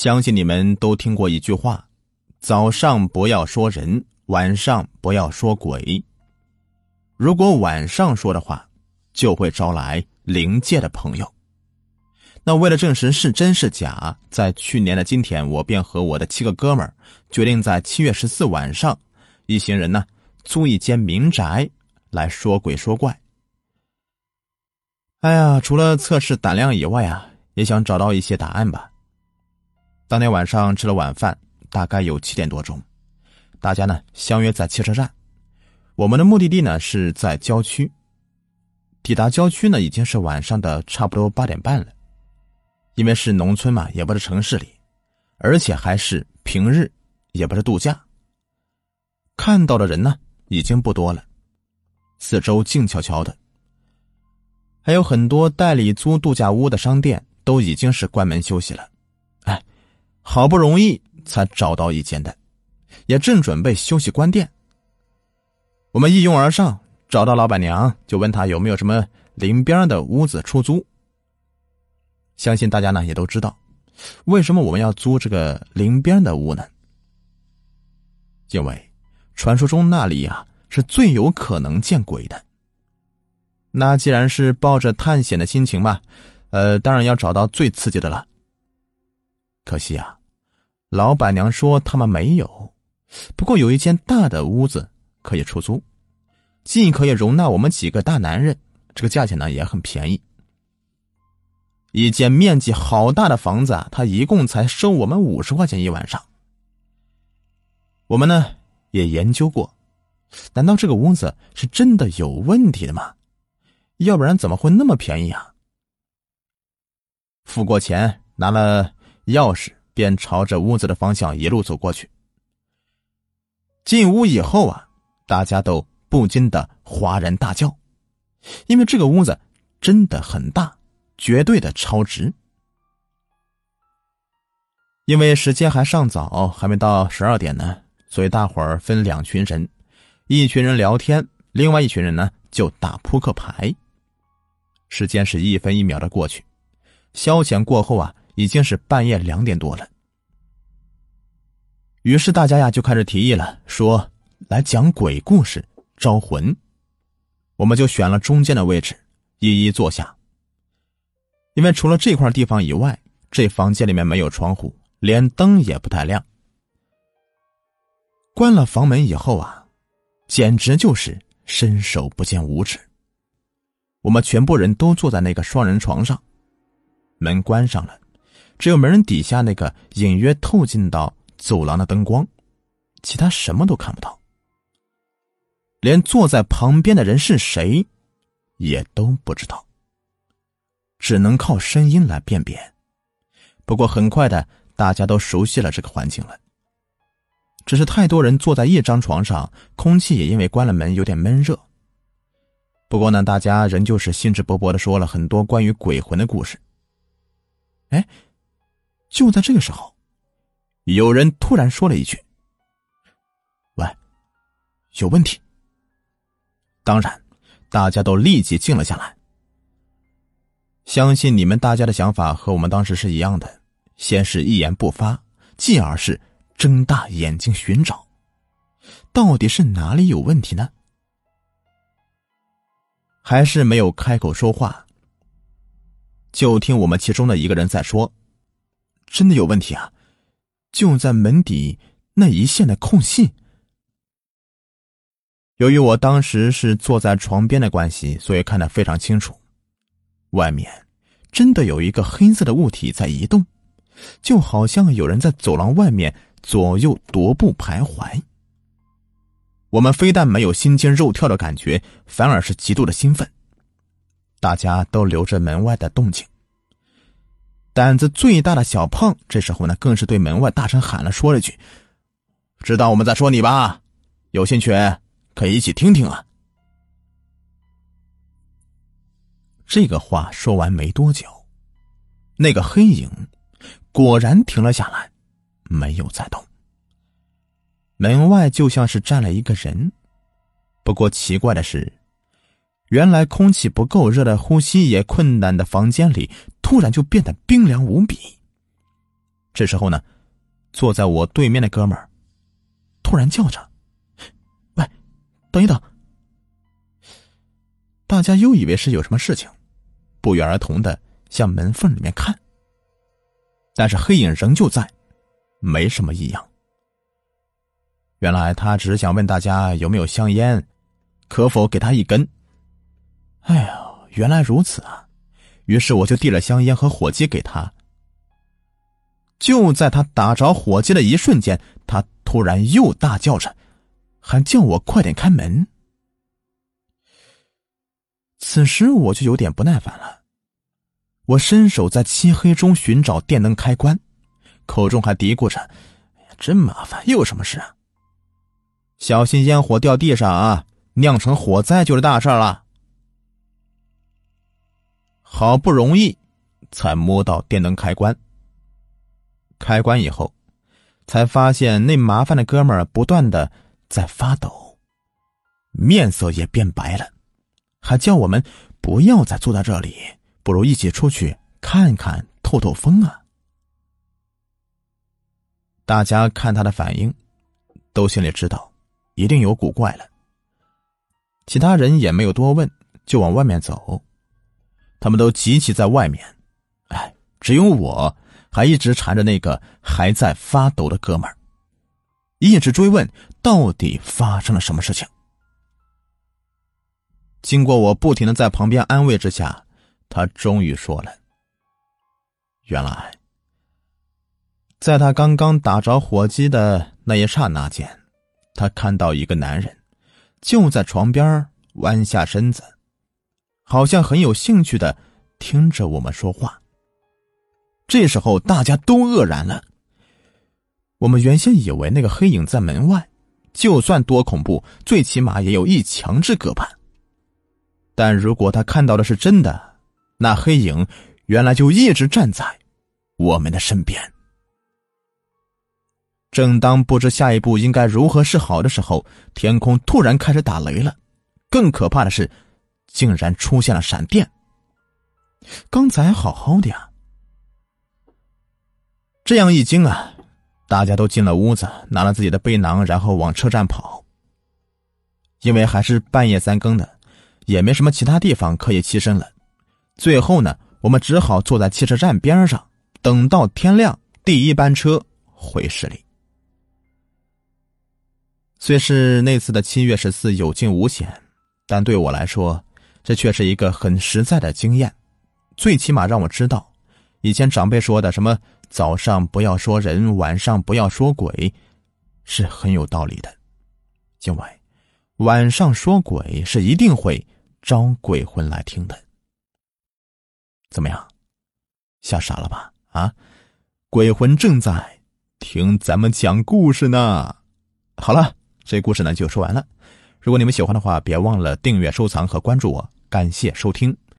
相信你们都听过一句话：早上不要说人，晚上不要说鬼。如果晚上说的话，就会招来灵界的朋友。那为了证实是真是假，在去年的今天，我便和我的七个哥们儿决定在七月十四晚上，一行人呢租一间民宅来说鬼说怪。哎呀，除了测试胆量以外啊，也想找到一些答案吧。当天晚上吃了晚饭，大概有七点多钟，大家呢相约在汽车站。我们的目的地呢是在郊区。抵达郊区呢已经是晚上的差不多八点半了。因为是农村嘛，也不是城市里，而且还是平日，也不是度假。看到的人呢已经不多了，四周静悄悄的。还有很多代理租度假屋的商店都已经是关门休息了。好不容易才找到一间的，也正准备休息关店。我们一拥而上，找到老板娘，就问她有没有什么邻边的屋子出租。相信大家呢也都知道，为什么我们要租这个邻边的屋呢？因为传说中那里啊是最有可能见鬼的。那既然是抱着探险的心情嘛，呃，当然要找到最刺激的了。可惜啊。老板娘说他们没有，不过有一间大的屋子可以出租，既可以容纳我们几个大男人，这个价钱呢也很便宜。一间面积好大的房子啊，他一共才收我们五十块钱一晚上。我们呢也研究过，难道这个屋子是真的有问题的吗？要不然怎么会那么便宜啊？付过钱，拿了钥匙。便朝着屋子的方向一路走过去。进屋以后啊，大家都不禁的哗然大叫，因为这个屋子真的很大，绝对的超值。因为时间还尚早，还没到十二点呢，所以大伙儿分两群人，一群人聊天，另外一群人呢就打扑克牌。时间是一分一秒的过去，消遣过后啊。已经是半夜两点多了，于是大家呀就开始提议了，说来讲鬼故事招魂。我们就选了中间的位置，一一坐下。因为除了这块地方以外，这房间里面没有窗户，连灯也不太亮。关了房门以后啊，简直就是伸手不见五指。我们全部人都坐在那个双人床上，门关上了。只有门底下那个隐约透进到走廊的灯光，其他什么都看不到，连坐在旁边的人是谁，也都不知道，只能靠声音来辨别。不过很快的，大家都熟悉了这个环境了。只是太多人坐在一张床上，空气也因为关了门有点闷热。不过呢，大家仍旧是兴致勃勃的说了很多关于鬼魂的故事。哎。就在这个时候，有人突然说了一句：“喂，有问题。”当然，大家都立即静了下来。相信你们大家的想法和我们当时是一样的，先是一言不发，继而是睁大眼睛寻找，到底是哪里有问题呢？还是没有开口说话，就听我们其中的一个人在说。真的有问题啊！就在门底那一线的空隙。由于我当时是坐在床边的关系，所以看得非常清楚。外面真的有一个黑色的物体在移动，就好像有人在走廊外面左右踱步徘徊。我们非但没有心惊肉跳的感觉，反而是极度的兴奋。大家都留着门外的动静。胆子最大的小胖，这时候呢，更是对门外大声喊了，说了句：“知道我们在说你吧？有兴趣可以一起听听啊。”这个话说完没多久，那个黑影果然停了下来，没有再动。门外就像是站了一个人，不过奇怪的是。原来空气不够热的、呼吸也困难的房间里，突然就变得冰凉无比。这时候呢，坐在我对面的哥们儿突然叫着：“喂，等一等！”大家又以为是有什么事情，不约而同的向门缝里面看。但是黑影仍旧在，没什么异样。原来他只是想问大家有没有香烟，可否给他一根。哎呀，原来如此啊！于是我就递了香烟和火机给他。就在他打着火机的一瞬间，他突然又大叫着，还叫我快点开门。此时我就有点不耐烦了，我伸手在漆黑中寻找电灯开关，口中还嘀咕着：“，真麻烦，又有什么事啊？小心烟火掉地上啊，酿成火灾就是大事了。”好不容易才摸到电灯开关。开关以后，才发现那麻烦的哥们儿不断的在发抖，面色也变白了，还叫我们不要再坐在这里，不如一起出去看看透透风啊！大家看他的反应，都心里知道一定有古怪了。其他人也没有多问，就往外面走。他们都集齐在外面，哎，只有我。还一直缠着那个还在发抖的哥们儿，一直追问到底发生了什么事情。经过我不停的在旁边安慰之下，他终于说了：“原来，在他刚刚打着火机的那一刹那间，他看到一个男人就在床边弯下身子，好像很有兴趣的听着我们说话。”这时候大家都愕然了。我们原先以为那个黑影在门外，就算多恐怖，最起码也有一墙之隔吧。但如果他看到的是真的，那黑影原来就一直站在我们的身边。正当不知下一步应该如何是好的时候，天空突然开始打雷了。更可怕的是，竟然出现了闪电。刚才好好的呀。这样一惊啊，大家都进了屋子，拿了自己的背囊，然后往车站跑。因为还是半夜三更的，也没什么其他地方可以栖身了。最后呢，我们只好坐在汽车站边上，等到天亮，第一班车回市里。虽是那次的七月十四有惊无险，但对我来说，这却是一个很实在的经验，最起码让我知道，以前长辈说的什么。早上不要说人，晚上不要说鬼，是很有道理的。因为晚上说鬼是一定会招鬼魂来听的。怎么样，吓傻了吧？啊，鬼魂正在听咱们讲故事呢。好了，这故事呢就说完了。如果你们喜欢的话，别忘了订阅、收藏和关注我。感谢收听。